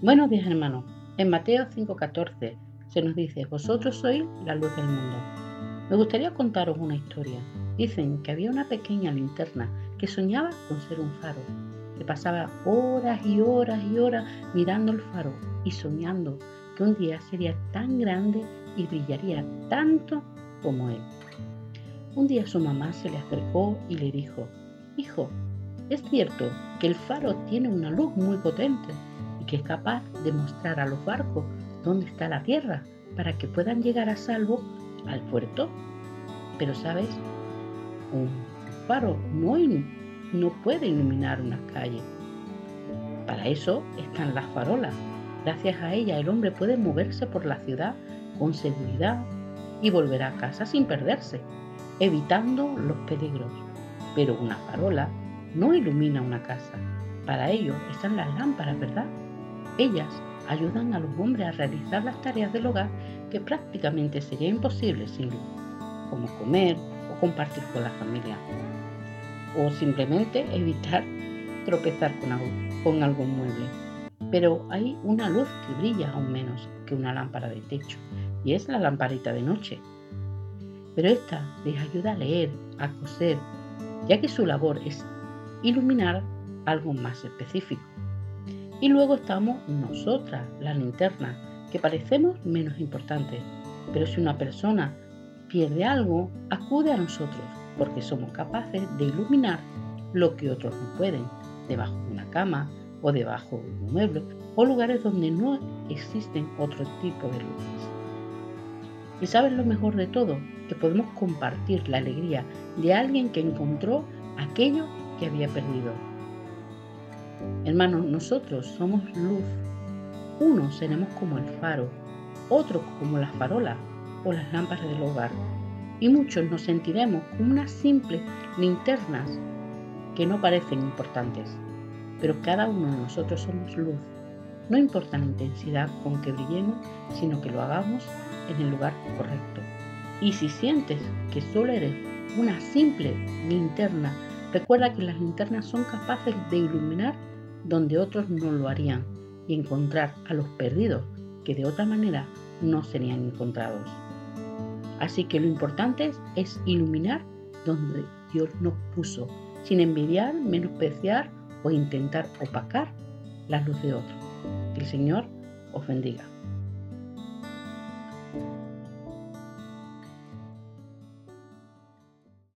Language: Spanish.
Buenos días hermanos. En Mateo 5:14 se nos dice, vosotros sois la luz del mundo. Me gustaría contaros una historia. Dicen que había una pequeña linterna que soñaba con ser un faro, que pasaba horas y horas y horas mirando el faro y soñando que un día sería tan grande y brillaría tanto como él. Un día su mamá se le acercó y le dijo, Hijo, es cierto que el faro tiene una luz muy potente que es capaz de mostrar a los barcos dónde está la tierra para que puedan llegar a salvo al puerto. Pero sabes, un faro no, no puede iluminar una calle. Para eso están las farolas. Gracias a ella el hombre puede moverse por la ciudad con seguridad y volver a casa sin perderse, evitando los peligros. Pero una farola no ilumina una casa. Para ello están las lámparas, ¿verdad? Ellas ayudan a los hombres a realizar las tareas del hogar que prácticamente sería imposible sin luz, como comer o compartir con la familia, o simplemente evitar tropezar con, con algún mueble. Pero hay una luz que brilla aún menos que una lámpara de techo, y es la lamparita de noche. Pero esta les ayuda a leer, a coser, ya que su labor es iluminar algo más específico. Y luego estamos nosotras, la linterna, que parecemos menos importantes. Pero si una persona pierde algo, acude a nosotros, porque somos capaces de iluminar lo que otros no pueden, debajo de una cama o debajo de un mueble, o lugares donde no existen otro tipo de luces. ¿Y sabes lo mejor de todo? Que podemos compartir la alegría de alguien que encontró aquello que había perdido Hermanos, nosotros somos luz. Unos seremos como el faro, otros como las farolas o las lámparas del hogar. Y muchos nos sentiremos como unas simples linternas que no parecen importantes. Pero cada uno de nosotros somos luz. No importa la intensidad con que brillemos, sino que lo hagamos en el lugar correcto. Y si sientes que solo eres una simple linterna, recuerda que las linternas son capaces de iluminar donde otros no lo harían y encontrar a los perdidos que de otra manera no serían encontrados. Así que lo importante es, iluminar donde Dios nos puso, sin envidiar, menospreciar o intentar opacar la luz de otros. Que el Señor os bendiga.